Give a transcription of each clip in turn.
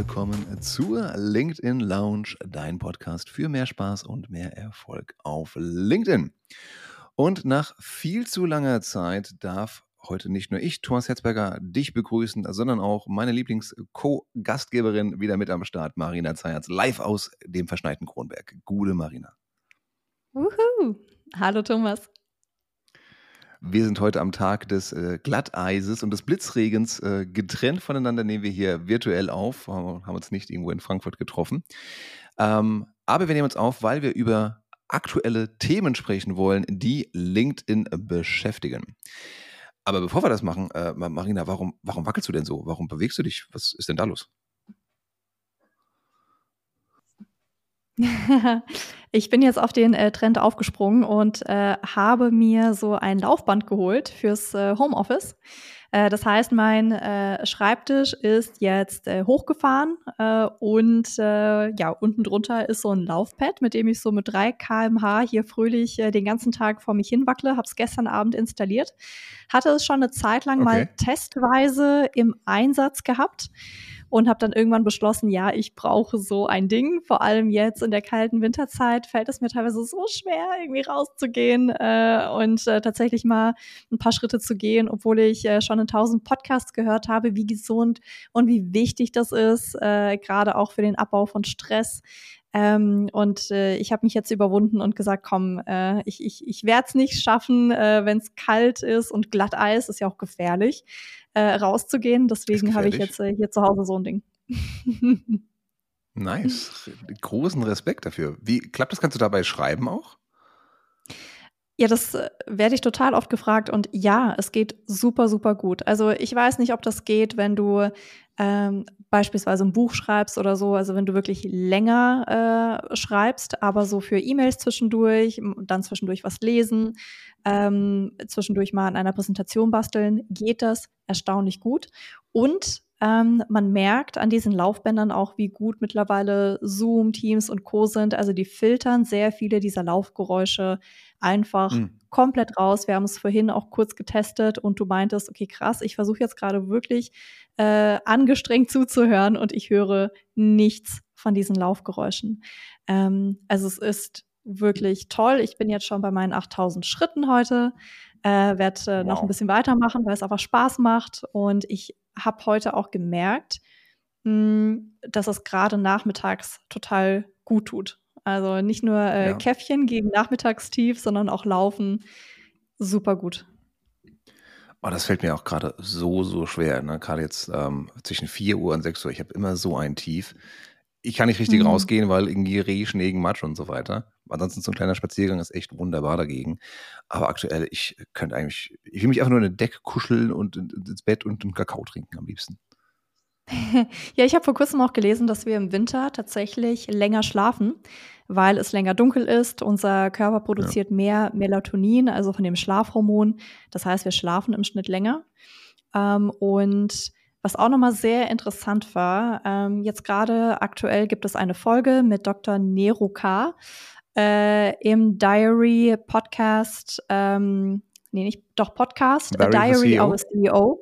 willkommen zur LinkedIn Lounge, dein Podcast für mehr Spaß und mehr Erfolg auf LinkedIn. Und nach viel zu langer Zeit darf heute nicht nur ich, Thomas Herzberger, dich begrüßen, sondern auch meine Lieblings-Co-Gastgeberin wieder mit am Start, Marina Zayatz, live aus dem verschneiten Kronberg. Gute Marina. Wuhu. Hallo Thomas. Wir sind heute am Tag des äh, Glatteises und des Blitzregens äh, getrennt voneinander, nehmen wir hier virtuell auf, haben uns nicht irgendwo in Frankfurt getroffen. Ähm, aber wir nehmen uns auf, weil wir über aktuelle Themen sprechen wollen, die LinkedIn beschäftigen. Aber bevor wir das machen, äh, Marina, warum, warum wackelst du denn so? Warum bewegst du dich? Was ist denn da los? ich bin jetzt auf den äh, Trend aufgesprungen und äh, habe mir so ein Laufband geholt fürs äh, Homeoffice. Äh, das heißt, mein äh, Schreibtisch ist jetzt äh, hochgefahren und ja, unten drunter ist so ein Laufpad, mit dem ich so mit 3 kmh hier fröhlich den ganzen Tag vor mich hinwackle. Habe es gestern Abend installiert. Hatte es schon eine Zeit lang okay. mal testweise im Einsatz gehabt und habe dann irgendwann beschlossen, ja, ich brauche so ein Ding. Vor allem jetzt in der kalten Winterzeit fällt es mir teilweise so schwer, irgendwie rauszugehen äh, und äh, tatsächlich mal ein paar Schritte zu gehen, obwohl ich äh, schon in tausend Podcasts gehört habe, wie gesund und wie wichtig das ist, äh, gerade auch für den Abbau von Stress. Ähm, und äh, ich habe mich jetzt überwunden und gesagt, komm, äh, ich, ich, ich werde es nicht schaffen, äh, wenn es kalt ist und Glatteis ist ja auch gefährlich, äh, rauszugehen. Deswegen habe ich jetzt äh, hier zu Hause so ein Ding. nice. Großen Respekt dafür. Wie klappt das? Kannst du dabei schreiben auch? Ja, das äh, werde ich total oft gefragt und ja, es geht super, super gut. Also ich weiß nicht, ob das geht, wenn du ähm, beispielsweise ein Buch schreibst oder so, also wenn du wirklich länger äh, schreibst, aber so für E-Mails zwischendurch, dann zwischendurch was lesen, ähm, zwischendurch mal an einer Präsentation basteln, geht das erstaunlich gut. Und ähm, man merkt an diesen Laufbändern auch, wie gut mittlerweile Zoom, Teams und Co. sind. Also die filtern sehr viele dieser Laufgeräusche einfach mhm. komplett raus. Wir haben es vorhin auch kurz getestet und du meintest, okay, krass, ich versuche jetzt gerade wirklich äh, angestrengt zuzuhören und ich höre nichts von diesen Laufgeräuschen. Ähm, also es ist wirklich toll. Ich bin jetzt schon bei meinen 8000 Schritten heute, äh, werde äh, wow. noch ein bisschen weitermachen, weil es einfach Spaß macht und ich habe heute auch gemerkt, mh, hm, dass es gerade nachmittags total gut tut. Also nicht nur äh, ja. Käffchen gegen Nachmittagstief, sondern auch Laufen. Super gut. Oh, das fällt mir auch gerade so, so schwer. Ne? Gerade jetzt ähm, zwischen 4 Uhr und 6 Uhr. Ich habe immer so ein Tief. Ich kann nicht richtig mhm. rausgehen, weil irgendwie Reh, Schnee, Matsch und so weiter. Ansonsten so ein kleiner Spaziergang ist echt wunderbar dagegen. Aber aktuell, ich könnte eigentlich, ich will mich einfach nur in eine Decke kuscheln und ins Bett und einen Kakao trinken am liebsten. ja, ich habe vor kurzem auch gelesen, dass wir im Winter tatsächlich länger schlafen, weil es länger dunkel ist. Unser Körper produziert ja. mehr Melatonin, also von dem Schlafhormon. Das heißt, wir schlafen im Schnitt länger. Ähm, und was auch nochmal sehr interessant war, ähm, jetzt gerade aktuell gibt es eine Folge mit Dr. Neruka äh, im Diary Podcast, ähm, nee, nicht, doch Podcast, Diary, Diary of a CEO.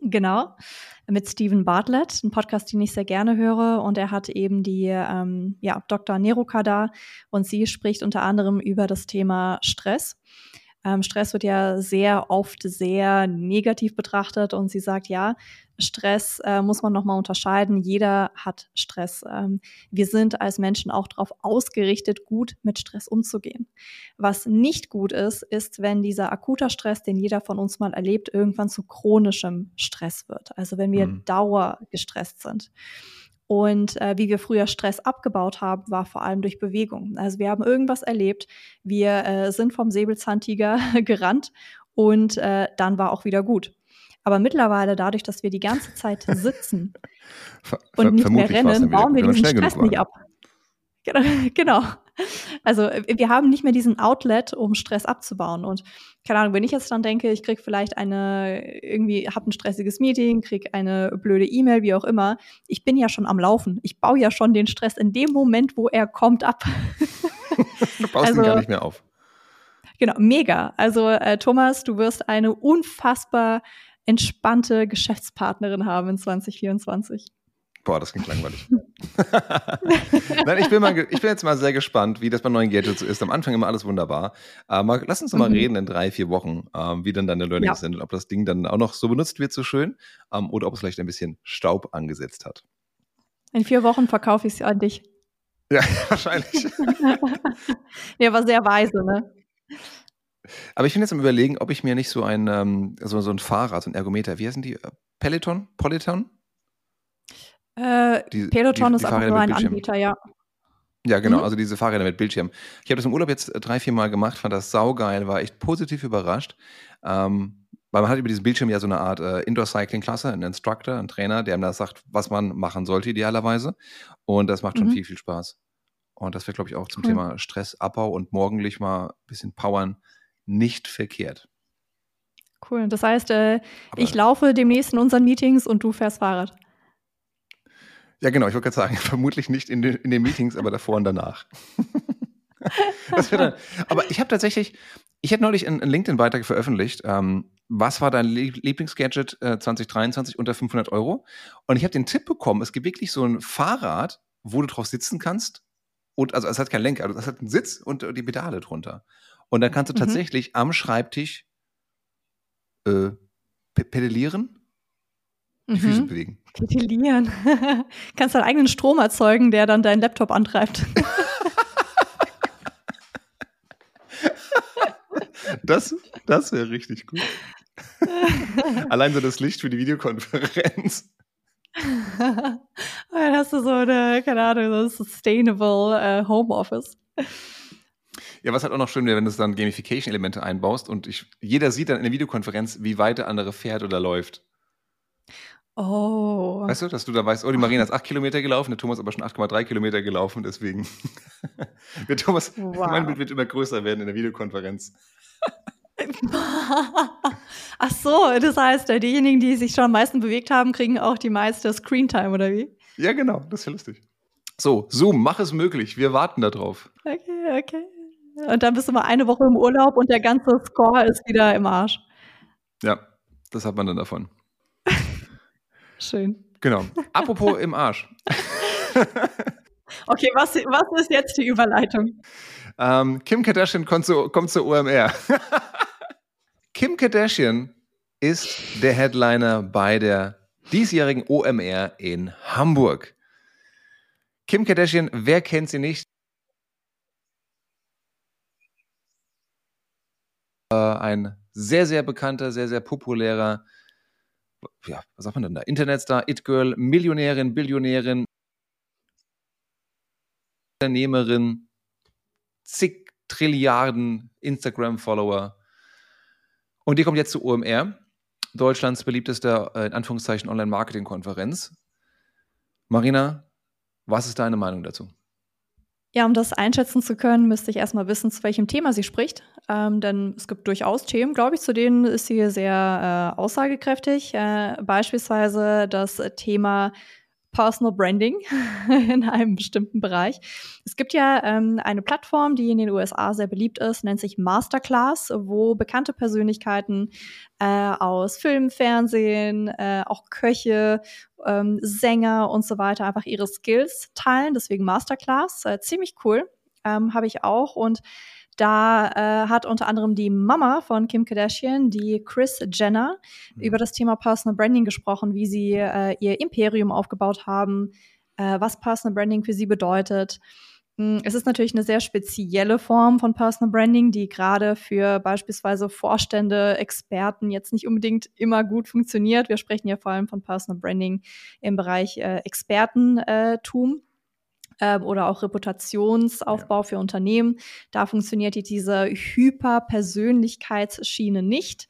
Genau, mit Stephen Bartlett, ein Podcast, den ich sehr gerne höre. Und er hat eben die ähm, ja, Dr. Neruka da und sie spricht unter anderem über das Thema Stress. Ähm, Stress wird ja sehr oft sehr negativ betrachtet und sie sagt, ja, Stress äh, muss man nochmal unterscheiden. Jeder hat Stress. Ähm, wir sind als Menschen auch darauf ausgerichtet, gut mit Stress umzugehen. Was nicht gut ist, ist, wenn dieser akuter Stress, den jeder von uns mal erlebt, irgendwann zu chronischem Stress wird. Also wenn wir mhm. Dauer gestresst sind. Und äh, wie wir früher Stress abgebaut haben, war vor allem durch Bewegung. Also wir haben irgendwas erlebt, wir äh, sind vom Säbelzahntiger gerannt und äh, dann war auch wieder gut. Aber mittlerweile, dadurch, dass wir die ganze Zeit sitzen und nicht mehr rennen, bauen wir diesen Stress nicht ab. Genau, genau. Also wir haben nicht mehr diesen Outlet, um Stress abzubauen. Und keine Ahnung, wenn ich jetzt dann denke, ich krieg vielleicht eine, irgendwie, habe ein stressiges Meeting, krieg eine blöde E-Mail, wie auch immer, ich bin ja schon am Laufen. Ich baue ja schon den Stress in dem Moment, wo er kommt, ab. du baust also, ihn gar nicht mehr auf. Genau, mega. Also äh, Thomas, du wirst eine unfassbar entspannte Geschäftspartnerin haben in 2024. Boah, das klingt langweilig. Nein, ich bin, mal, ich bin jetzt mal sehr gespannt, wie das bei neuen Gadgets ist. Am Anfang immer alles wunderbar. Aber lass uns doch mal mhm. reden in drei, vier Wochen, ähm, wie dann deine Learnings ja. sind und ob das Ding dann auch noch so benutzt wird, so schön, ähm, oder ob es vielleicht ein bisschen Staub angesetzt hat. In vier Wochen verkaufe ich es an dich. Ja, wahrscheinlich. ja, war sehr weise, ne? Aber ich bin jetzt am überlegen, ob ich mir nicht so ein, ähm, so, so ein Fahrrad, so ein Ergometer, wie heißen die? Peloton? Polyton? Äh, die, Peloton die, die ist einfach nur ein Anbieter, ja. Ja, genau, mhm. also diese Fahrräder mit Bildschirm. Ich habe das im Urlaub jetzt drei, vier Mal gemacht, fand das saugeil, war echt positiv überrascht. Ähm, weil man hat über diesen Bildschirm ja so eine Art äh, Indoor-Cycling-Klasse, einen Instructor, einen Trainer, der einem da sagt, was man machen sollte idealerweise. Und das macht schon mhm. viel, viel Spaß. Und das wäre, glaube ich, auch zum cool. Thema Stressabbau und morgendlich mal ein bisschen powern nicht verkehrt. Cool. Das heißt, äh, ich laufe demnächst in unseren Meetings und du fährst Fahrrad. Ja, genau. Ich wollte gerade sagen, vermutlich nicht in den, in den Meetings, aber davor und danach. dann, aber ich habe tatsächlich, ich habe neulich einen LinkedIn-Beitrag veröffentlicht. Ähm, was war dein Lieblingsgadget äh, 2023 unter 500 Euro? Und ich habe den Tipp bekommen, es gibt wirklich so ein Fahrrad, wo du drauf sitzen kannst. Und also es hat keinen Lenker, also es hat einen Sitz und die Pedale drunter. Und dann kannst du mhm. tatsächlich am Schreibtisch äh, pedalieren die mhm. Füße bewegen. Titilieren. Kannst deinen eigenen Strom erzeugen, der dann deinen Laptop antreibt. das das wäre richtig gut. Allein so das Licht für die Videokonferenz. dann hast du so eine, keine Ahnung, so Sustainable äh, Homeoffice. Ja, was halt auch noch schön wäre, wenn du dann Gamification-Elemente einbaust und ich, jeder sieht dann in der Videokonferenz, wie weit der andere fährt oder läuft. Oh. Weißt du, dass du da weißt, oh, die Marina ist 8 Kilometer gelaufen, der Thomas aber schon 8,3 Kilometer gelaufen, deswegen wird Thomas, wow. mein Bild wird immer größer werden in der Videokonferenz. Ach so, das heißt, äh, diejenigen, die sich schon am meisten bewegt haben, kriegen auch die meiste Screentime, oder wie? Ja, genau, das ist ja lustig. So, Zoom, mach es möglich, wir warten darauf. Okay, okay. Und dann bist du mal eine Woche im Urlaub und der ganze Score ist wieder im Arsch. Ja, das hat man dann davon. Schön. Genau. Apropos im Arsch. okay, was, was ist jetzt die Überleitung? Ähm, Kim Kardashian kommt, zu, kommt zur OMR. Kim Kardashian ist der Headliner bei der diesjährigen OMR in Hamburg. Kim Kardashian, wer kennt sie nicht? Äh, ein sehr, sehr bekannter, sehr, sehr populärer ja, was sagt man denn da? Internetstar, It-Girl, Millionärin, Billionärin, Unternehmerin, zig Trilliarden Instagram-Follower. Und die kommt jetzt zu OMR, Deutschlands beliebtester, äh, in Anführungszeichen, Online-Marketing-Konferenz. Marina, was ist deine Meinung dazu? Ja, um das einschätzen zu können, müsste ich erstmal wissen, zu welchem Thema sie spricht. Ähm, denn es gibt durchaus Themen, glaube ich, zu denen ist sie sehr äh, aussagekräftig. Äh, beispielsweise das Thema Personal Branding in einem bestimmten Bereich. Es gibt ja ähm, eine Plattform, die in den USA sehr beliebt ist, nennt sich Masterclass, wo bekannte Persönlichkeiten äh, aus Film, Fernsehen, äh, auch Köche, ähm, Sänger und so weiter einfach ihre Skills teilen. Deswegen Masterclass, äh, ziemlich cool, ähm, habe ich auch und da äh, hat unter anderem die Mama von Kim Kardashian, die Chris Jenner, mhm. über das Thema Personal Branding gesprochen, wie sie äh, ihr Imperium aufgebaut haben, äh, was Personal Branding für sie bedeutet. Hm, es ist natürlich eine sehr spezielle Form von Personal Branding, die gerade für beispielsweise Vorstände, Experten jetzt nicht unbedingt immer gut funktioniert. Wir sprechen ja vor allem von Personal Branding im Bereich äh, Expertentum äh, oder auch Reputationsaufbau ja. für Unternehmen. Da funktioniert diese Hyperpersönlichkeitsschiene nicht.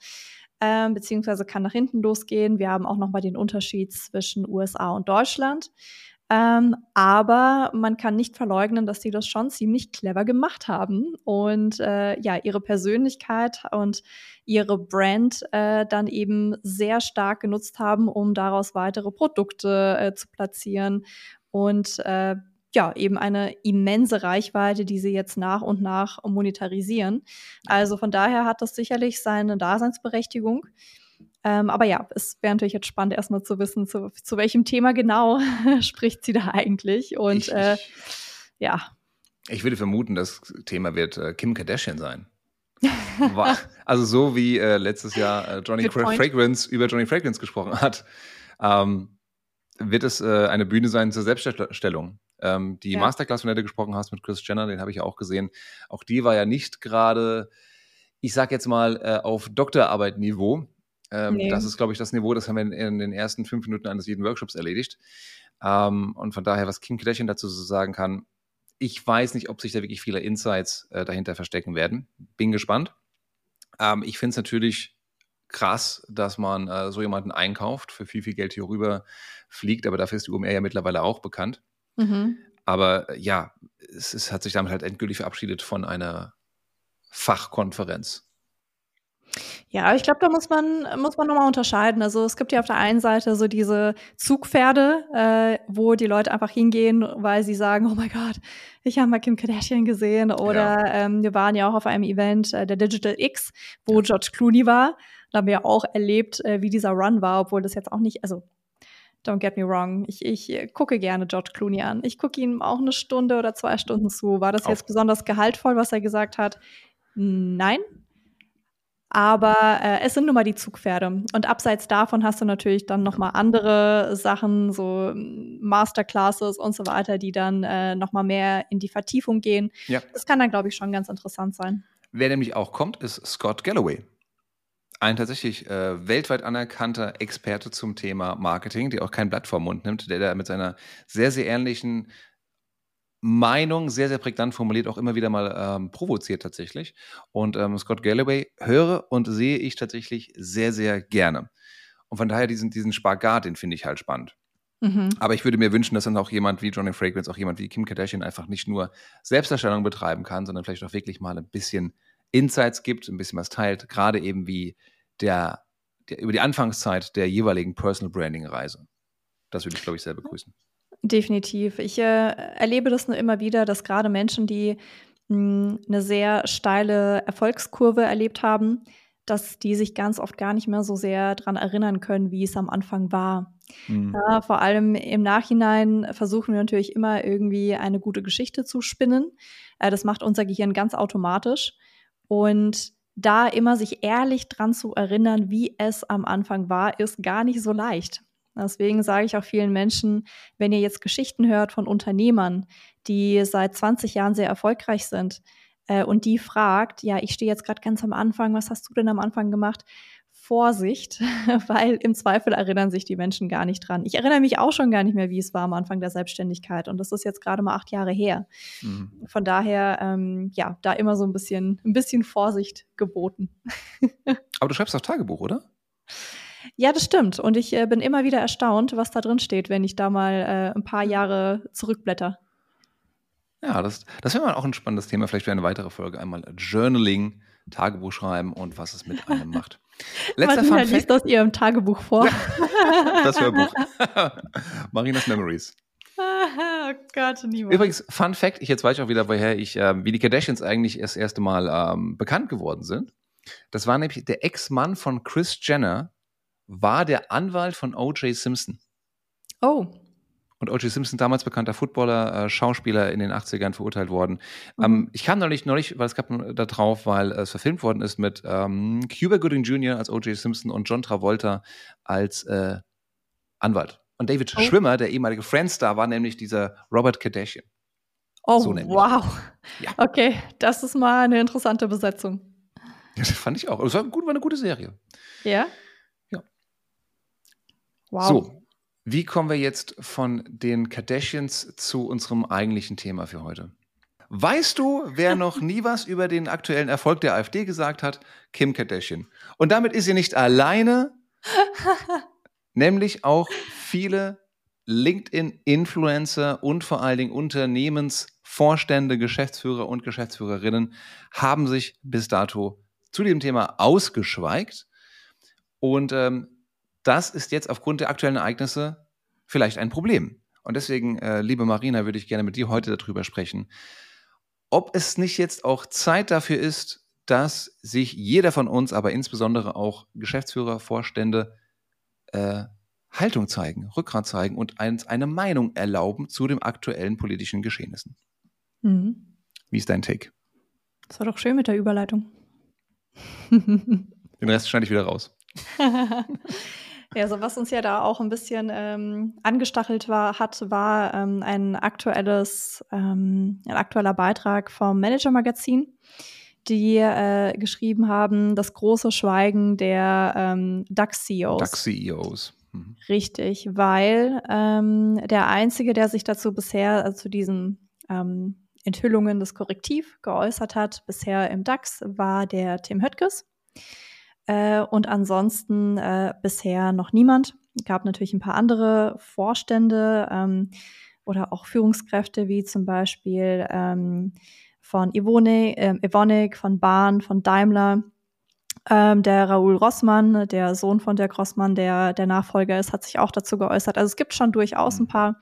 Ähm, beziehungsweise kann nach hinten losgehen. Wir haben auch noch mal den Unterschied zwischen USA und Deutschland. Ähm, aber man kann nicht verleugnen, dass die das schon ziemlich clever gemacht haben und äh, ja, ihre Persönlichkeit und ihre Brand äh, dann eben sehr stark genutzt haben, um daraus weitere Produkte äh, zu platzieren und äh, ja, eben eine immense Reichweite, die sie jetzt nach und nach monetarisieren. Also von daher hat das sicherlich seine Daseinsberechtigung. Ähm, aber ja, es wäre natürlich jetzt spannend, erstmal zu wissen, zu, zu welchem Thema genau spricht sie da eigentlich. Und ich, äh, ja. Ich würde vermuten, das Thema wird äh, Kim Kardashian sein. also so wie äh, letztes Jahr äh, Johnny Fragrance über Johnny Fragrance gesprochen hat, ähm, wird es äh, eine Bühne sein zur Selbststellung. Ähm, die ja. Masterclass, von der du gesprochen hast mit Chris Jenner, den habe ich ja auch gesehen. Auch die war ja nicht gerade, ich sag jetzt mal, äh, auf Doktorarbeit-Niveau. Ähm, nee. Das ist, glaube ich, das Niveau, das haben wir in, in, den ersten fünf Minuten eines jeden Workshops erledigt. Ähm, und von daher, was Kim Kardashian dazu so sagen kann, ich weiß nicht, ob sich da wirklich viele Insights äh, dahinter verstecken werden. Bin gespannt. Ähm, ich finde es natürlich krass, dass man äh, so jemanden einkauft, für viel, viel Geld hier rüber fliegt, aber dafür ist die UMR ja mittlerweile auch bekannt. Mhm. Aber äh, ja, es, es, hat sich damit halt endgültig verabschiedet von einer Fachkonferenz. Ja, ich glaube, da muss man, muss man nochmal unterscheiden. Also es gibt ja auf der einen Seite so diese Zugpferde, äh, wo die Leute einfach hingehen, weil sie sagen, oh mein Gott, ich habe mal Kim Kardashian gesehen. Oder ja. ähm, wir waren ja auch auf einem Event äh, der Digital X, wo ja. George Clooney war. Da haben wir ja auch erlebt, äh, wie dieser Run war, obwohl das jetzt auch nicht, also don't get me wrong, ich, ich gucke gerne George Clooney an. Ich gucke ihm auch eine Stunde oder zwei Stunden zu. War das jetzt besonders gehaltvoll, was er gesagt hat? Nein, aber äh, es sind nun mal die Zugpferde. Und abseits davon hast du natürlich dann noch mal andere Sachen, so Masterclasses und so weiter, die dann äh, noch mal mehr in die Vertiefung gehen. Ja. Das kann dann, glaube ich, schon ganz interessant sein. Wer nämlich auch kommt, ist Scott Galloway. Ein tatsächlich äh, weltweit anerkannter Experte zum Thema Marketing, der auch kein Blatt vor Mund nimmt, der da mit seiner sehr, sehr ähnlichen Meinung sehr, sehr prägnant formuliert, auch immer wieder mal ähm, provoziert tatsächlich. Und ähm, Scott Galloway höre und sehe ich tatsächlich sehr, sehr gerne. Und von daher diesen, diesen Spagat, den finde ich halt spannend. Mhm. Aber ich würde mir wünschen, dass dann auch jemand wie Johnny Fragrance, auch jemand wie Kim Kardashian einfach nicht nur Selbstdarstellung betreiben kann, sondern vielleicht auch wirklich mal ein bisschen Insights gibt, ein bisschen was teilt, gerade eben wie der, der über die Anfangszeit der jeweiligen Personal Branding Reise. Das würde ich, glaube ich, sehr begrüßen. Definitiv. Ich äh, erlebe das nur immer wieder, dass gerade Menschen, die mh, hm, eine sehr steile Erfolgskurve erlebt haben, dass die sich ganz oft gar nicht mehr so sehr daran erinnern können, wie es am Anfang war. Mhm. Ja, vor allem im Nachhinein versuchen wir natürlich immer irgendwie eine gute Geschichte zu spinnen. Äh, das macht unser Gehirn ganz automatisch. Und da immer sich ehrlich dran zu erinnern, wie es am Anfang war, ist gar nicht so leicht. Deswegen sage ich auch vielen Menschen, wenn ihr jetzt Geschichten hört von Unternehmern, die seit 20 Jahren sehr erfolgreich sind äh, und die fragt, ja, ich stehe jetzt gerade ganz am Anfang, was hast du denn am Anfang gemacht? Vorsicht, weil im Zweifel erinnern sich die Menschen gar nicht dran. Ich erinnere mich auch schon gar nicht mehr, wie es war am Anfang der Selbstständigkeit und das ist jetzt gerade mal acht Jahre her. Mhm. Von daher, ähm, ja, da immer so ein bisschen, ein bisschen Vorsicht geboten. Aber du schreibst auch Tagebuch, oder? Ja, das stimmt. Und ich äh, bin immer wieder erstaunt, was da drin steht, wenn ich da mal äh, ein paar Jahre zurückblätter. Ja, das, das wäre mal auch ein spannendes Thema, vielleicht für eine weitere Folge. Einmal Journaling, Tagebuch schreiben und was es mit einem macht. Letzter Marina liest aus ihrem Tagebuch vor. das Hörbuch. Marinas Memories. oh Gott, niemand. Übrigens, Fun Fact, ich jetzt weiß ich auch wieder, woher ich, äh, wie die Kardashians eigentlich das erste Mal ähm, bekannt geworden sind. Das war nämlich der Ex-Mann von Chris Jenner, war der Anwalt von O.J. Simpson. Oh. Und O.J. Simpson, damals bekannter Footballer, äh, Schauspieler in den 80ern verurteilt worden. Mhm. Ähm, ich kam noch nicht, noch nicht, weil es gab da drauf, weil es verfilmt worden ist mit ähm, Cuba Gooding Jr. als O.J. Simpson und John Travolta als äh, Anwalt. Und David oh. Schwimmer, der ehemalige Friendstar, war nämlich dieser Robert Kardashian. Oh, so wow. Ja. Okay, das ist mal eine interessante Besetzung. Ja, das fand ich auch. Es war, gut, war eine gute Serie. Ja? Wow. So, wie kommen wir jetzt von den Kardashians zu unserem eigentlichen Thema für heute? Weißt du, wer noch nie was über den aktuellen Erfolg der AfD gesagt hat? Kim Kardashian. Und damit ist sie nicht alleine, nämlich auch viele LinkedIn-Influencer und vor allen Dingen Unternehmensvorstände, Geschäftsführer und Geschäftsführerinnen haben sich bis dato zu dem Thema ausgeschweigt. Und ähm, das ist jetzt aufgrund der aktuellen Ereignisse vielleicht ein Problem. Und deswegen, äh, liebe Marina, würde ich gerne mit dir heute darüber sprechen, ob es nicht jetzt auch Zeit dafür ist, dass sich jeder von uns, aber insbesondere auch Geschäftsführer, Vorstände, äh, Haltung zeigen, Rückgrat zeigen und eins, eine Meinung erlauben zu den aktuellen politischen Geschehnissen. Mhm. Wie ist dein Take? Das war doch schön mit der Überleitung. Den Rest schneide ich wieder raus. ja, so was uns ja da auch ein bisschen ähm, angestachelt war, hat, war ähm, ein aktuelles, ähm, ein aktueller Beitrag vom Manager Magazin, die äh, geschrieben haben, das große Schweigen der ähm, DAX-CEOs. DAX-CEOs. Mhm. Richtig, weil ähm, der einzige, der sich dazu bisher, also zu diesen ähm, Enthüllungen des Korrektiv geäußert hat, bisher im DAX, war der Tim Höttges. Äh, und ansonsten äh, bisher noch niemand. Es gab natürlich ein paar andere Vorstände ähm, oder auch Führungskräfte, wie zum Beispiel ähm, von Ivone, äh, Evonik, von Bahn, von Daimler. Ähm, der Raoul Rossmann, der Sohn von der Rossmann, der der Nachfolger ist, hat sich auch dazu geäußert. Also es gibt schon durchaus ein mhm. paar,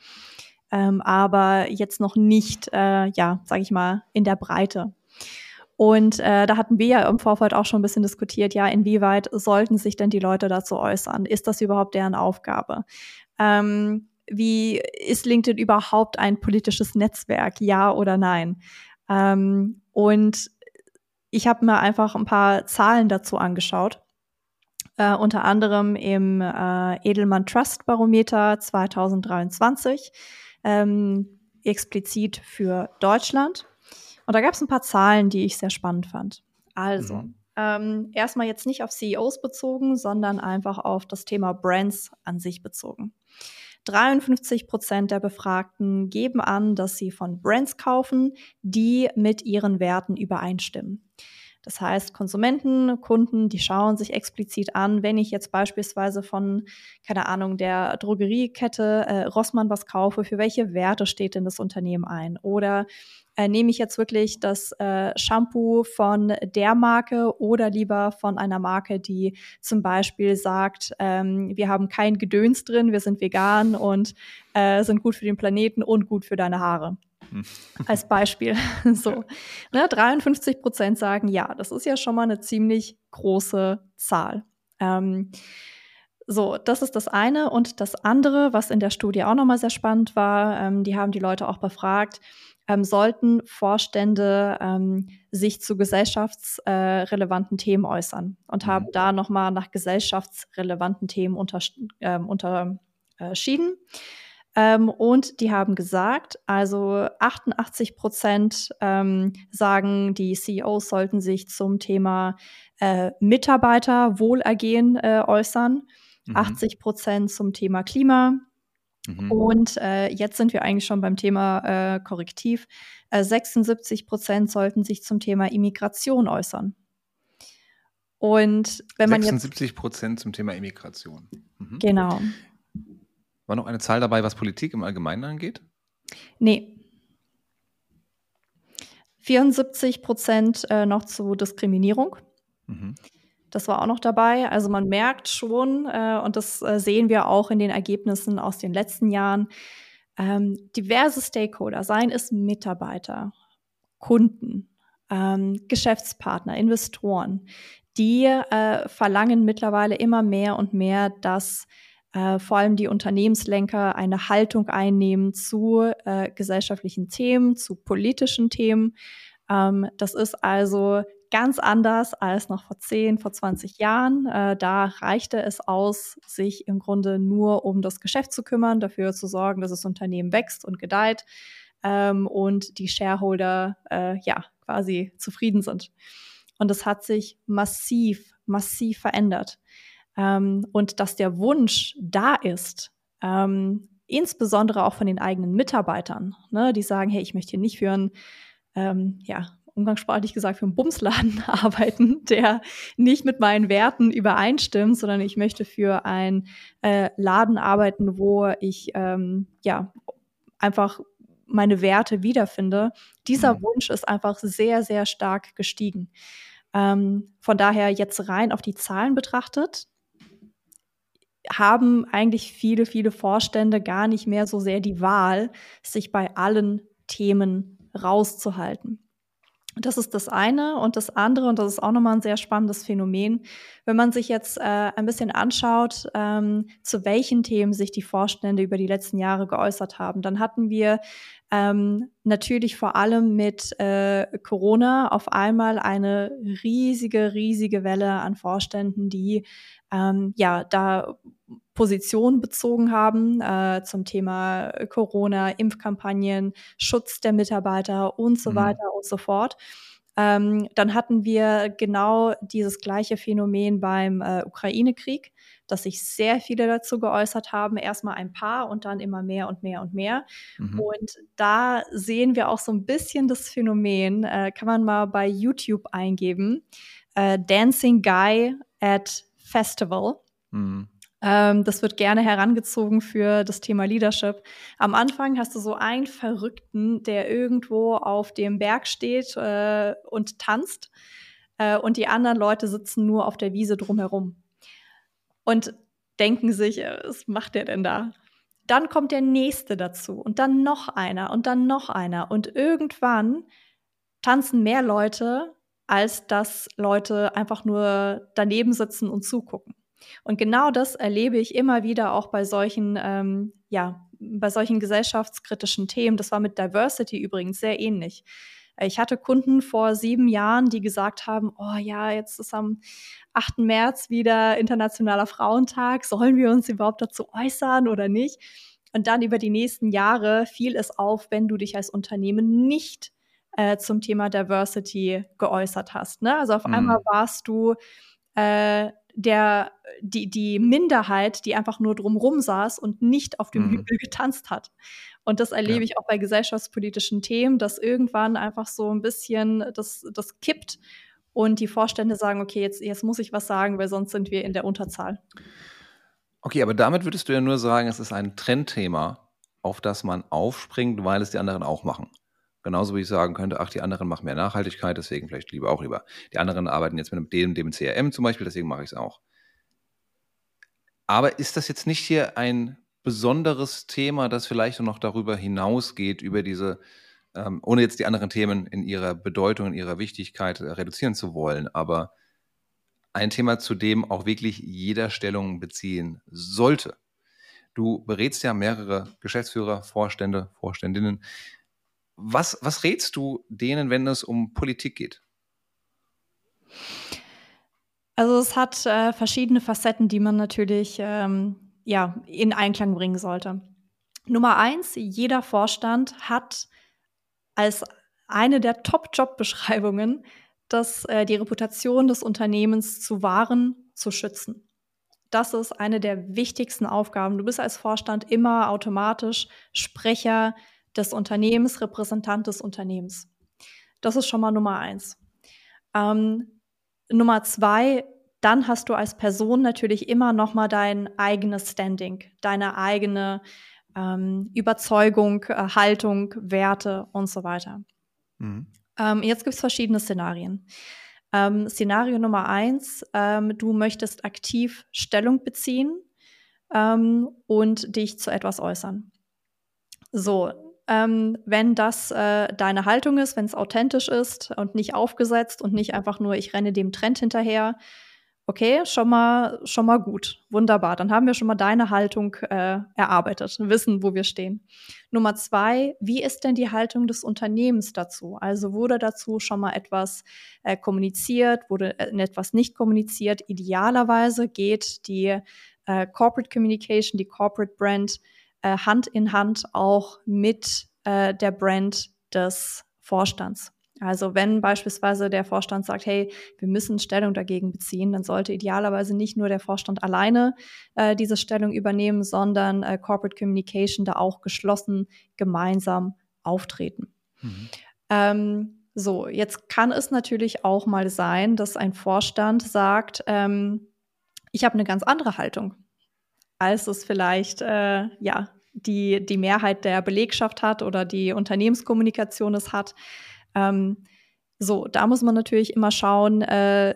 ähm, aber jetzt noch nicht, äh, ja, sage ich mal, in der Breite. Und äh, da hatten wir ja im Vorfeld auch schon ein bisschen diskutiert, ja, inwieweit sollten sich denn die Leute dazu äußern? Ist das überhaupt deren Aufgabe? Ähm, wie ist LinkedIn überhaupt ein politisches Netzwerk? Ja oder nein? Ähm, und ich habe mir einfach ein paar Zahlen dazu angeschaut. Äh, unter anderem im äh, Edelmann Trust Barometer 2023, ähm, explizit für Deutschland. Und da gab es ein paar Zahlen, die ich sehr spannend fand. Also, mhm. ähm, erstmal jetzt nicht auf CEOs bezogen, sondern einfach auf das Thema Brands an sich bezogen. 53 Prozent der Befragten geben an, dass sie von Brands kaufen, die mit ihren Werten übereinstimmen. Das heißt, Konsumenten, Kunden, die schauen sich explizit an, wenn ich jetzt beispielsweise von, keine Ahnung, der Drogeriekette äh, Rossmann was kaufe, für welche Werte steht denn das Unternehmen ein? Oder äh, nehme ich jetzt wirklich das äh, Shampoo von der Marke oder lieber von einer Marke, die zum Beispiel sagt, ähm, wir haben kein Gedöns drin, wir sind vegan und äh, sind gut für den Planeten und gut für deine Haare. Als Beispiel. so. Ne, 53 Prozent sagen ja, das ist ja schon mal eine ziemlich große Zahl. Ähm, so, das ist das eine. Und das andere, was in der Studie auch nochmal sehr spannend war, ähm, die haben die Leute auch befragt, ähm, sollten Vorstände ähm, sich zu gesellschaftsrelevanten äh, Themen äußern und haben mhm. da nochmal nach gesellschaftsrelevanten Themen ähm, unterschieden. Ähm, und die haben gesagt, also 88 Prozent ähm, sagen, die CEOs sollten sich zum Thema äh, Mitarbeiterwohlergehen äh, äußern. Mhm. 80 Prozent zum Thema Klima, Mhm. Und äh, jetzt sind wir eigentlich schon beim Thema äh, Korrektiv. Äh, 76 Prozent sollten sich zum Thema Immigration äußern. Und wenn man 76 Prozent zum Thema Immigration. Mhm. Genau. War noch eine Zahl dabei, was Politik im Allgemeinen angeht? Nee. 74 Prozent äh, noch zu Diskriminierung. Mhm. Das war auch noch dabei. Also man merkt schon, äh, und das äh, sehen wir auch in den Ergebnissen aus den letzten Jahren, ähm, diverse Stakeholder, seien es Mitarbeiter, Kunden, ähm, Geschäftspartner, Investoren, die äh, verlangen mittlerweile immer mehr und mehr, dass äh, vor allem die Unternehmenslenker eine Haltung einnehmen zu äh, gesellschaftlichen Themen, zu politischen Themen. Ähm, das ist also ganz anders als noch vor 10, vor 20 Jahren. Äh, da reichte es aus, sich im Grunde nur um das Geschäft zu kümmern, dafür zu sorgen, dass das Unternehmen wächst und gedeiht ähm, und die Shareholder äh, ja quasi zufrieden sind. Und das hat sich massiv, massiv verändert. Ähm, und dass der Wunsch da ist, ähm, insbesondere auch von den eigenen Mitarbeitern, ne, die sagen, hey, ich möchte hier nicht für ein ähm, ja, umgangssprachlich gesagt, für einen Bumsladen arbeiten, der nicht mit meinen Werten übereinstimmt, sondern ich möchte für einen äh, Laden arbeiten, wo ich ähm, ja einfach meine Werte wiederfinde. Dieser mhm. Wunsch ist einfach sehr, sehr stark gestiegen. Ähm, von daher jetzt rein auf die Zahlen betrachtet, haben eigentlich viele, viele Vorstände gar nicht mehr so sehr die Wahl, sich bei allen Themen rauszuhalten Das ist das eine. Und das andere, und das ist auch nochmal ein sehr spannendes Phänomen, wenn man sich jetzt äh, ein bisschen anschaut, ähm, zu welchen Themen sich die Vorstände über die letzten Jahre geäußert haben, dann hatten wir ähm, natürlich vor allem mit äh, Corona auf einmal eine riesige, riesige Welle an Vorständen, die ähm, ja da Position bezogen haben äh, zum Thema Corona, Impfkampagnen, Schutz der Mitarbeiter und so mhm. weiter und so fort. Ähm, dann hatten wir genau dieses gleiche Phänomen beim äh, Ukraine-Krieg, dass sich sehr viele dazu geäußert haben. Erstmal ein paar und dann immer mehr und mehr und mehr. Mhm. Und da sehen wir auch so ein bisschen das Phänomen, äh, kann man mal bei YouTube eingeben, äh, Dancing Guy at Festival. Mhm. Ähm, das wird gerne herangezogen für das Thema Leadership. Am Anfang hast du so einen Verrückten, der irgendwo auf dem Berg steht äh, und tanzt. Äh, und die anderen Leute sitzen nur auf der Wiese drumherum. Und denken sich, äh, was macht der denn da? Dann kommt der nächste dazu und dann noch einer und dann noch einer. Und irgendwann tanzen mehr Leute, als dass Leute einfach nur daneben sitzen und zugucken. Und genau das erlebe ich immer wieder auch bei solchen, ähm, ja, bei solchen gesellschaftskritischen Themen. Das war mit Diversity übrigens sehr ähnlich. Ich hatte Kunden vor sieben Jahren, die gesagt haben, oh ja, jetzt ist am 8. März wieder Internationaler Frauentag. Sollen wir uns überhaupt dazu äußern oder nicht? Und dann über die nächsten Jahre fiel es auf, wenn du dich als Unternehmen nicht äh, zum Thema Diversity geäußert hast. Ne? Also auf mhm. einmal warst du äh, der, die, die Minderheit, die einfach nur drumrum saß und nicht auf dem mhm. Hügel getanzt hat. Und das erlebe ja. ich auch bei gesellschaftspolitischen Themen, dass irgendwann einfach so ein bisschen das, das kippt und die Vorstände sagen, okay, jetzt, jetzt muss ich was sagen, weil sonst sind wir in der Unterzahl. Okay, aber damit würdest du ja nur sagen, es ist ein Trendthema, auf das man aufspringt, weil es die anderen auch machen. Genauso wie ich sagen könnte, ach, die anderen machen mehr Nachhaltigkeit, deswegen vielleicht lieber auch lieber. Die anderen arbeiten jetzt mit dem, dem CRM zum Beispiel, deswegen mache ich es auch. Aber ist das jetzt nicht hier ein besonderes Thema, das vielleicht noch darüber hinausgeht, über diese, ähm, ohne jetzt die anderen Themen in ihrer Bedeutung, in ihrer Wichtigkeit äh, reduzieren zu wollen, aber ein Thema, zu dem auch wirklich jeder Stellung beziehen sollte. Du berätst ja mehrere Geschäftsführer, Vorstände, Vorständinnen. Was, was rätst du denen, wenn es um Politik geht? Also es hat äh, verschiedene Facetten, die man natürlich ähm, ja, in Einklang bringen sollte. Nummer eins, jeder Vorstand hat als eine der Top-Job-Beschreibungen, dass äh, die Reputation des Unternehmens zu wahren, zu schützen. Das ist eine der wichtigsten Aufgaben. Du bist als Vorstand immer automatisch Sprecher des Unternehmens, Repräsentant des Unternehmens. Das ist schon mal Nummer eins. Ähm, Nummer zwei, dann hast du als Person natürlich immer noch mal dein eigenes Standing, deine eigene ähm, Überzeugung, äh, Haltung, Werte und so weiter. Mhm. Ähm, jetzt gibt es verschiedene Szenarien. Ähm, Szenario Nummer eins, ähm, du möchtest aktiv Stellung beziehen ähm, und dich zu etwas äußern. So, ähm, wenn das äh, deine Haltung ist, wenn es authentisch ist und nicht aufgesetzt und nicht einfach nur, ich renne dem Trend hinterher. Okay, schon mal, schon mal gut. Wunderbar. Dann haben wir schon mal deine Haltung äh, erarbeitet, wissen, wo wir stehen. Nummer zwei, wie ist denn die Haltung des Unternehmens dazu? Also wurde dazu schon mal etwas äh, kommuniziert, wurde äh, etwas nicht kommuniziert? Idealerweise geht die äh, Corporate Communication, die Corporate Brand äh, Hand in Hand auch mit äh, der Brand des Vorstands. Also wenn beispielsweise der Vorstand sagt, hey, wir müssen Stellung dagegen beziehen, dann sollte idealerweise nicht nur der Vorstand alleine äh, diese Stellung übernehmen, sondern äh, Corporate Communication da auch geschlossen gemeinsam auftreten. Mhm. Ähm, so, jetzt kann es natürlich auch mal sein, dass ein Vorstand sagt, ähm, ich habe eine ganz andere Haltung als es vielleicht äh, ja, die, die Mehrheit der Belegschaft hat oder die Unternehmenskommunikation es hat. Ähm, so, da muss man natürlich immer schauen, äh,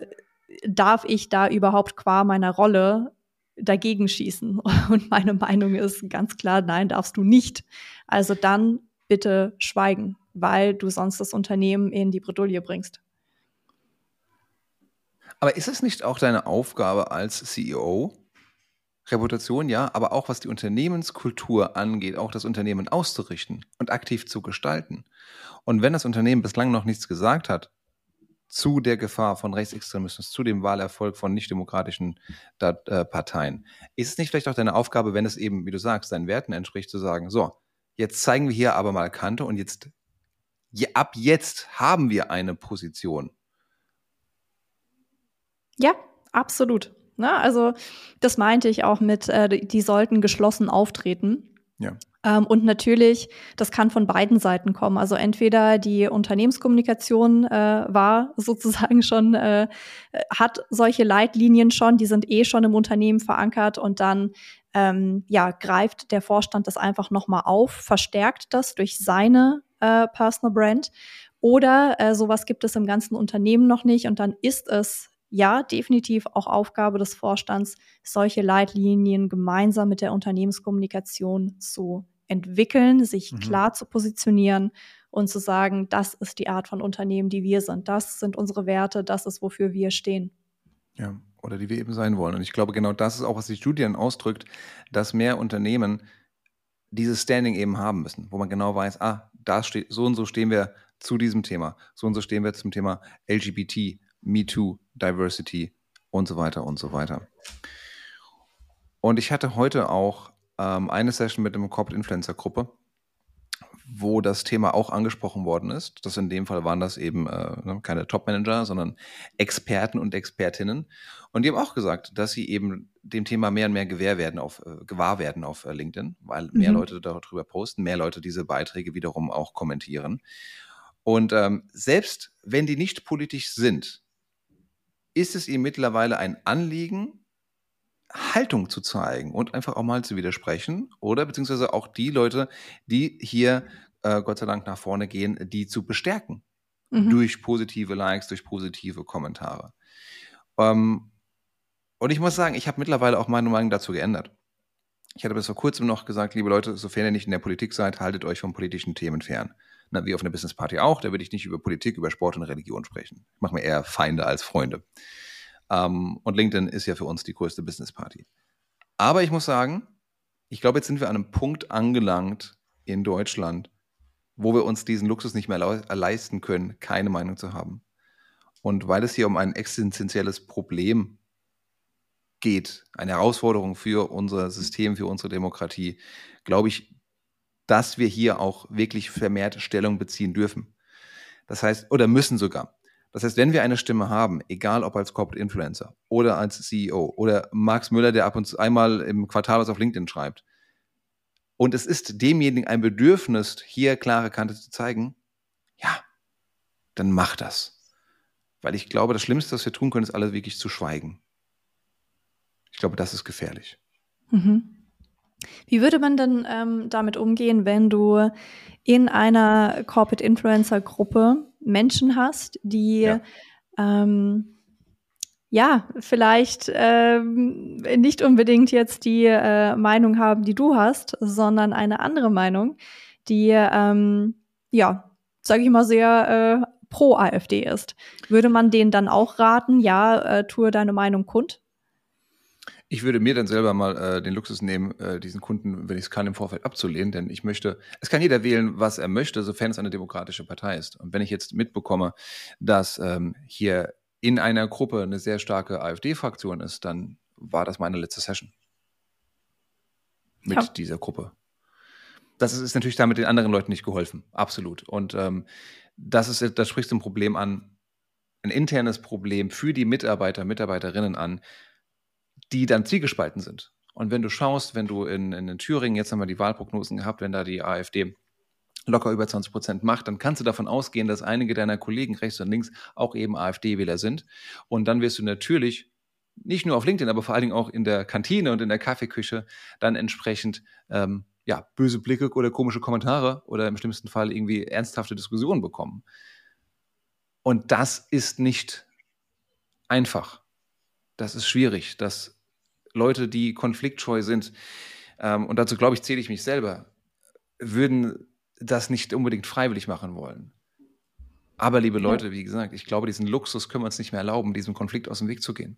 darf ich da überhaupt qua meiner Rolle dagegen schießen? Und meine Meinung ist ganz klar, nein, darfst du nicht. Also dann bitte schweigen. weil du sonst das Unternehmen in die Bredouille bringst. Aber ist es nicht auch deine Aufgabe als CEO, Reputation ja, aber auch was die Unternehmenskultur angeht, auch das Unternehmen auszurichten und aktiv zu gestalten? Und wenn das Unternehmen bislang noch nichts gesagt hat zu der Gefahr von Rechtsextremismus, zu dem Wahlerfolg von nichtdemokratischen äh, Parteien, ist es nicht vielleicht auch deine Aufgabe, wenn es eben, wie du sagst, deinen Werten entspricht, zu sagen, so, jetzt zeigen wir hier aber mal Kante und jetzt, ab jetzt haben wir eine Position. Ja, absolut. Ne? Also das meinte ich auch mit, äh, die sollten geschlossen auftreten. Ja. Ähm, und natürlich, das kann von beiden Seiten kommen. Also entweder die Unternehmenskommunikation äh, war sozusagen schon, äh, hat solche Leitlinien schon, die sind eh schon im Unternehmen verankert und dann ähm, ja, greift der Vorstand das einfach nochmal auf, verstärkt das durch seine äh, Personal Brand. Oder äh, sowas gibt es im ganzen Unternehmen noch nicht und dann ist es ja, definitiv auch Aufgabe des Vorstands, solche Leitlinien gemeinsam mit der Unternehmenskommunikation zu entwickeln, sich mhm. klar zu positionieren und zu sagen, das ist die Art von Unternehmen, die wir sind. Das sind unsere Werte, das ist, wofür wir stehen. Ja, oder die wir eben sein wollen. Und ich glaube, genau das ist auch, was die Studien ausdrückt, dass mehr Unternehmen dieses Standing eben haben müssen, wo man genau weiß, ah, da steht, so und so stehen wir zu diesem Thema, so und so stehen wir zum Thema LGBT, MeToo, Diversity und so weiter und so weiter. Und ich hatte heute auch ähm, eine Session mit einem Corporate Influencer Gruppe, wo das Thema auch angesprochen worden ist. Das in dem Fall waren das eben äh, ne, keine Top-Manager, sondern Experten und Expertinnen. Und die haben auch gesagt, dass sie eben dem Thema mehr und mehr gewähr werden auf, äh, gewahr werden auf äh, LinkedIn, weil mehr mhm. Leute darüber posten, mehr Leute diese Beiträge wiederum auch kommentieren. Und ähm, selbst wenn die nicht politisch sind, ist es ihm mittlerweile ein Anliegen, Haltung zu zeigen und einfach auch mal zu widersprechen oder beziehungsweise auch die Leute, die hier äh, Gott sei Dank nach vorne gehen, die zu bestärken mhm. durch positive Likes, durch positive Kommentare. Ähm, und ich muss sagen, ich habe mittlerweile auch meine Meinung dazu geändert. Ich hatte bis vor kurzem noch gesagt, liebe Leute, sofern ihr nicht in der Politik seid, haltet euch von politischen Themen fern. Na, wie auf einer Business Party auch, da würde ich nicht über Politik, über Sport und Religion sprechen. Ich mache mir eher Feinde als Freunde. Ähm, und LinkedIn ist ja für uns die größte Business Party. Aber ich muss sagen, ich glaube, jetzt sind wir an einem Punkt angelangt in Deutschland, wo wir uns diesen Luxus nicht mehr leisten können, keine Meinung zu haben. Und weil es hier um ein existenzielles Problem geht, eine Herausforderung für unser System, für unsere Demokratie, glaube ich, dass wir hier auch wirklich vermehrt Stellung beziehen dürfen. Das heißt, oder müssen sogar. Das heißt, wenn wir eine Stimme haben, egal ob als Corporate Influencer oder als CEO oder Max Müller, der ab und zu einmal im Quartal was auf LinkedIn schreibt, und es ist demjenigen ein Bedürfnis, hier klare Kante zu zeigen, ja, dann mach das. Weil ich glaube, das Schlimmste, was wir tun können, ist alles wirklich zu schweigen. Ich glaube, das ist gefährlich. Mhm. Wie würde man denn ähm, damit umgehen, wenn du in einer Corporate Influencer Gruppe Menschen hast, die ja, ähm, ja vielleicht ähm, nicht unbedingt jetzt die äh, Meinung haben, die du hast, sondern eine andere Meinung, die ähm, ja, sage ich mal, sehr äh, pro AfD ist. Würde man denen dann auch raten, ja, äh, tue deine Meinung kund? Ich würde mir dann selber mal äh, den Luxus nehmen, äh, diesen Kunden, wenn ich es kann, im Vorfeld abzulehnen, denn ich möchte, es kann jeder wählen, was er möchte, sofern es eine demokratische Partei ist. Und wenn ich jetzt mitbekomme, dass ähm, hier in einer Gruppe eine sehr starke AfD-Fraktion ist, dann war das meine letzte Session mit ja. dieser Gruppe. Das ist, ist, natürlich damit den anderen Leuten nicht geholfen, absolut. Und ähm, das ist, das spricht ein Problem an, ein internes Problem für die Mitarbeiter, Mitarbeiterinnen an, die dann zielgespalten sind. Und wenn du schaust, wenn du in, in Thüringen, jetzt haben wir die Wahlprognosen gehabt, wenn da die AfD locker über 20 Prozent macht, dann kannst du davon ausgehen, dass einige deiner Kollegen rechts und links auch eben AfD-Wähler sind. Und dann wirst du natürlich nicht nur auf LinkedIn, aber vor allen Dingen auch in der Kantine und in der Kaffeeküche dann entsprechend ähm, ja, böse Blicke oder komische Kommentare oder im schlimmsten Fall irgendwie ernsthafte Diskussionen bekommen. Und das ist nicht einfach. Das ist schwierig. Das Leute, die konfliktscheu sind, ähm, und dazu glaube ich, zähle ich mich selber, würden das nicht unbedingt freiwillig machen wollen. Aber liebe Leute, wie gesagt, ich glaube, diesen Luxus können wir uns nicht mehr erlauben, diesem Konflikt aus dem Weg zu gehen.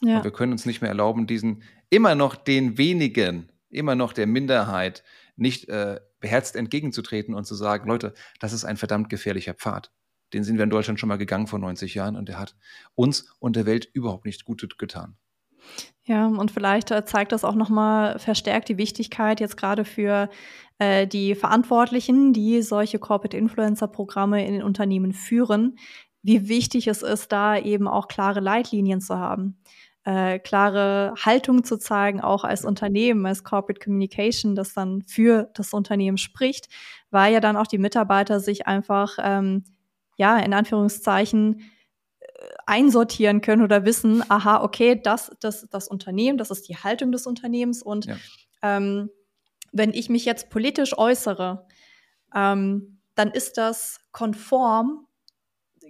Ja. Und wir können uns nicht mehr erlauben, diesen immer noch den wenigen, immer noch der Minderheit nicht äh, beherzt entgegenzutreten und zu sagen, Leute, das ist ein verdammt gefährlicher Pfad. Den sind wir in Deutschland schon mal gegangen vor 90 Jahren und der hat uns und der Welt überhaupt nicht gut getan. Ja, und vielleicht äh, zeigt das auch nochmal verstärkt die Wichtigkeit jetzt gerade für äh, die Verantwortlichen, die solche Corporate Influencer Programme in den Unternehmen führen, wie wichtig es ist, da eben auch klare Leitlinien zu haben. Äh, klare Haltung zu zeigen, auch als Unternehmen, als Corporate Communication, das dann für das Unternehmen spricht, weil ja dann auch die Mitarbeiter sich einfach, ähm, ja, in Anführungszeichen, einsortieren können oder wissen, aha, okay, das, das, das Unternehmen, das ist die Haltung des Unternehmens und ja. ähm, wenn ich mich jetzt politisch äußere, ähm, dann ist das konform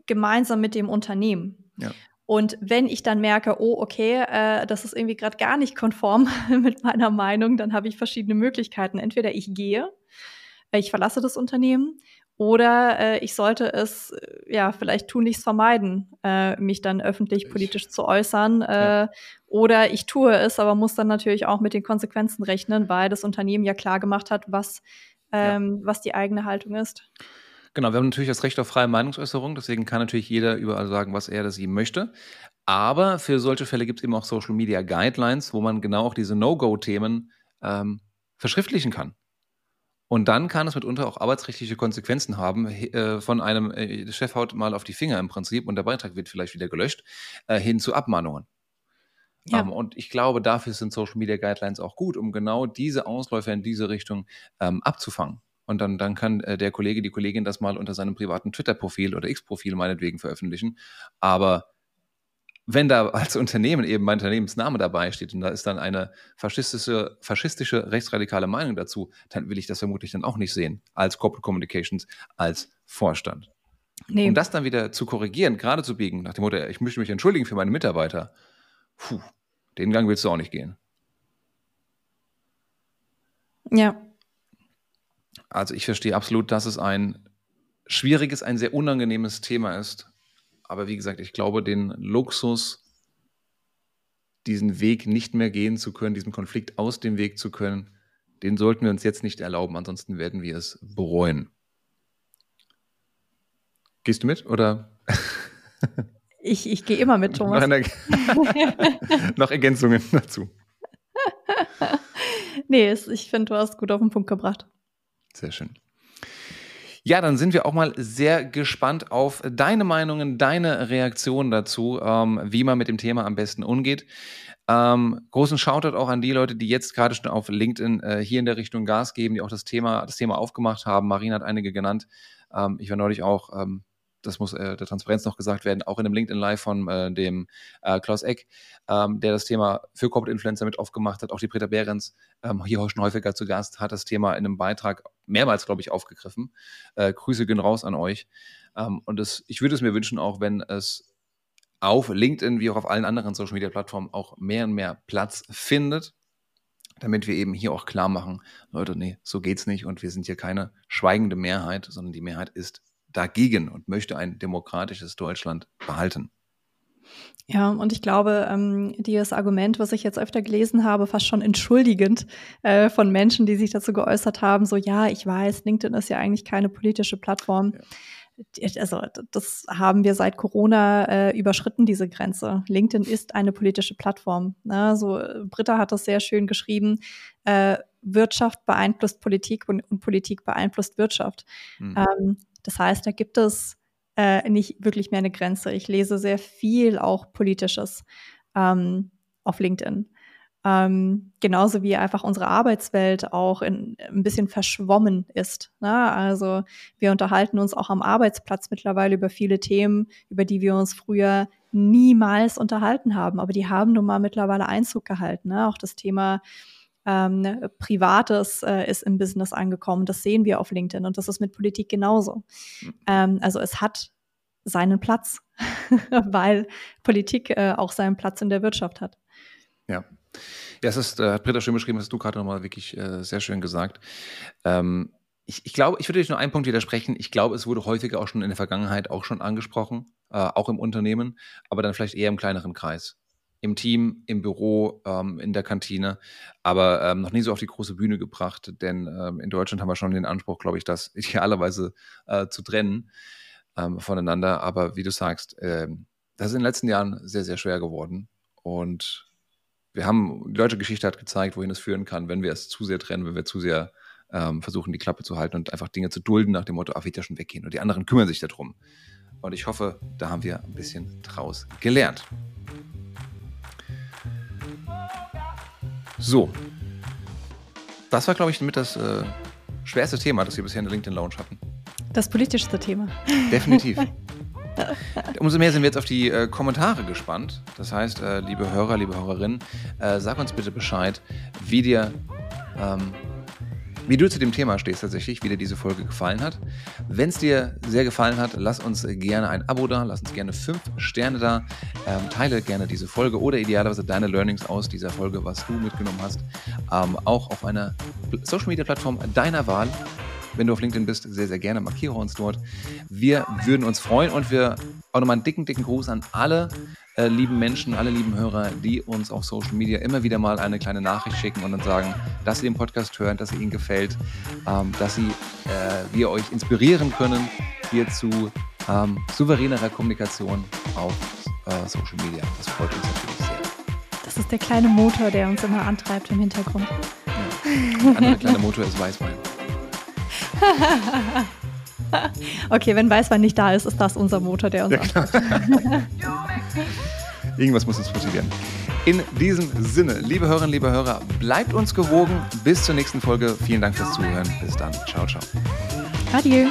gemeinsam mit dem Unternehmen. Ja. Und wenn ich dann merke, oh, okay, äh, das ist irgendwie gerade gar nicht konform mit meiner Meinung, dann habe ich verschiedene Möglichkeiten. Entweder ich gehe, ich verlasse das Unternehmen oder äh, ich sollte es äh, ja vielleicht tunlichst vermeiden, äh, mich dann öffentlich politisch zu äußern. Äh, ja. Oder ich tue es, aber muss dann natürlich auch mit den Konsequenzen rechnen, weil das Unternehmen ja klar gemacht hat, was, ähm, ja. was die eigene Haltung ist. Genau, wir haben natürlich das Recht auf freie Meinungsäußerung, deswegen kann natürlich jeder überall sagen, was er oder sie möchte. Aber für solche Fälle gibt es eben auch Social Media Guidelines, wo man genau auch diese No-Go-Themen ähm, verschriftlichen kann. Und dann kann es mitunter auch arbeitsrechtliche Konsequenzen haben. Äh, von einem, äh, der Chef haut mal auf die Finger im Prinzip und der Beitrag wird vielleicht wieder gelöscht, äh, hin zu Abmahnungen. Ja. Ähm, und ich glaube, dafür sind Social Media Guidelines auch gut, um genau diese Ausläufer in diese Richtung ähm, abzufangen. Und dann, dann kann äh, der Kollege, die Kollegin das mal unter seinem privaten Twitter-Profil oder X-Profil meinetwegen veröffentlichen. Aber wenn da als Unternehmen eben mein Unternehmensname dabei steht und da ist dann eine faschistische, faschistische rechtsradikale Meinung dazu, dann will ich das vermutlich dann auch nicht sehen als Corporate Communications, als Vorstand. Nee. Um das dann wieder zu korrigieren, gerade zu biegen, nach dem Motto, ich möchte mich entschuldigen für meine Mitarbeiter, puh, den Gang willst du auch nicht gehen. Ja. Also ich verstehe absolut, dass es ein schwieriges, ein sehr unangenehmes Thema ist aber wie gesagt, ich glaube, den Luxus, diesen Weg nicht mehr gehen zu können, diesem Konflikt aus dem Weg zu können, den sollten wir uns jetzt nicht erlauben, ansonsten werden wir es bereuen. Gehst du mit oder? Ich, ich gehe immer mit, Thomas. Noch, noch Ergänzungen dazu. nee, ich finde, du hast gut auf den Punkt gebracht. Sehr schön. Ja, dann sind wir auch mal sehr gespannt auf deine Meinungen, deine Reaktionen dazu, ähm, wie man mit dem Thema am besten umgeht. Ähm, großen Shoutout auch an die Leute, die jetzt gerade schon auf LinkedIn äh, hier in der Richtung Gas geben, die auch das Thema, das Thema aufgemacht haben. Marina hat einige genannt. Ähm, ich war neulich auch ähm, das muss äh, der Transparenz noch gesagt werden, auch in einem LinkedIn Live von äh, dem äh, Klaus Eck, ähm, der das Thema für Corporate Influencer mit aufgemacht hat. Auch die Britta Behrens, ähm, hier schon häufiger zu Gast, hat das Thema in einem Beitrag mehrmals, glaube ich, aufgegriffen. Äh, Grüße gehen raus an euch. Ähm, und das, ich würde es mir wünschen, auch wenn es auf LinkedIn wie auch auf allen anderen Social Media Plattformen auch mehr und mehr Platz findet, damit wir eben hier auch klar machen, Leute, nee, so geht's nicht und wir sind hier keine schweigende Mehrheit, sondern die Mehrheit ist dagegen und möchte ein demokratisches Deutschland behalten. Ja, und ich glaube, ähm, dieses Argument, was ich jetzt öfter gelesen habe, fast schon entschuldigend äh, von Menschen, die sich dazu geäußert haben, so ja, ich weiß, LinkedIn ist ja eigentlich keine politische Plattform. Ja. Also das haben wir seit Corona äh, überschritten, diese Grenze. LinkedIn ist eine politische Plattform. Ne? So, Britta hat das sehr schön geschrieben. Äh, Wirtschaft beeinflusst Politik und, und Politik beeinflusst Wirtschaft. Mhm. Ähm, das heißt, da gibt es äh, nicht wirklich mehr eine Grenze. Ich lese sehr viel auch Politisches ähm, auf LinkedIn. Ähm, genauso wie einfach unsere Arbeitswelt auch in, ein bisschen verschwommen ist. Ne? Also wir unterhalten uns auch am Arbeitsplatz mittlerweile über viele Themen, über die wir uns früher niemals unterhalten haben. Aber die haben nun mal mittlerweile Einzug gehalten. Ne? Auch das Thema ähm, ne, Privates äh, ist im Business angekommen. Das sehen wir auf LinkedIn und das ist mit Politik genauso. Ähm, also es hat seinen Platz, weil Politik äh, auch seinen Platz in der Wirtschaft hat. Ja. Ja, es ist, äh, hat Britta schön beschrieben, hast du gerade nochmal wirklich äh, sehr schön gesagt. Ähm, ich, ich glaube, ich würde euch nur einen Punkt widersprechen. Ich glaube, es wurde häufiger auch schon in der Vergangenheit auch schon angesprochen, äh, auch im Unternehmen, aber dann vielleicht eher im kleineren Kreis. Im Team, im Büro, ähm, in der Kantine, aber ähm, noch nie so auf die große Bühne gebracht, denn ähm, in Deutschland haben wir schon den Anspruch, glaube ich, das idealerweise äh, zu trennen ähm, voneinander. Aber wie du sagst, äh, das ist in den letzten Jahren sehr, sehr schwer geworden. Und wir haben, die deutsche Geschichte hat gezeigt, wohin es führen kann, wenn wir es zu sehr trennen, wenn wir zu sehr ähm, versuchen, die Klappe zu halten und einfach Dinge zu dulden nach dem Motto, ach, wird ja schon weggehen. Und die anderen kümmern sich darum. Und ich hoffe, da haben wir ein bisschen draus gelernt. So. Das war, glaube ich, mit das äh, schwerste Thema, das wir bisher in der LinkedIn Lounge hatten. Das politischste Thema. Definitiv. Umso mehr sind wir jetzt auf die äh, Kommentare gespannt. Das heißt, äh, liebe Hörer, liebe Hörerinnen, äh, sag uns bitte Bescheid, wie dir ähm, wie du zu dem Thema stehst tatsächlich, wie dir diese Folge gefallen hat. Wenn es dir sehr gefallen hat, lass uns gerne ein Abo da, lass uns gerne fünf Sterne da, ähm, teile gerne diese Folge oder idealerweise deine Learnings aus dieser Folge, was du mitgenommen hast, ähm, auch auf einer Social Media Plattform deiner Wahl. Wenn du auf LinkedIn bist, sehr, sehr gerne markiere uns dort. Wir würden uns freuen und wir auch nochmal einen dicken, dicken Gruß an alle äh, lieben Menschen, alle lieben Hörer, die uns auf Social Media immer wieder mal eine kleine Nachricht schicken und dann sagen, dass sie den Podcast hören, dass ihnen gefällt, ähm, dass sie, äh, wir euch inspirieren können hier zu ähm, souveränerer Kommunikation auf äh, Social Media. Das freut uns natürlich sehr. Das ist der kleine Motor, der uns immer antreibt im Hintergrund. Ja. Der andere kleine Motor ist Weißwein. okay, wenn Weißwein nicht da ist, ist das unser Motor, der uns ja, Irgendwas muss uns motivieren. In diesem Sinne, liebe Hörerinnen, liebe Hörer, bleibt uns gewogen. Bis zur nächsten Folge. Vielen Dank fürs Zuhören. Bis dann. Ciao, ciao. Adieu.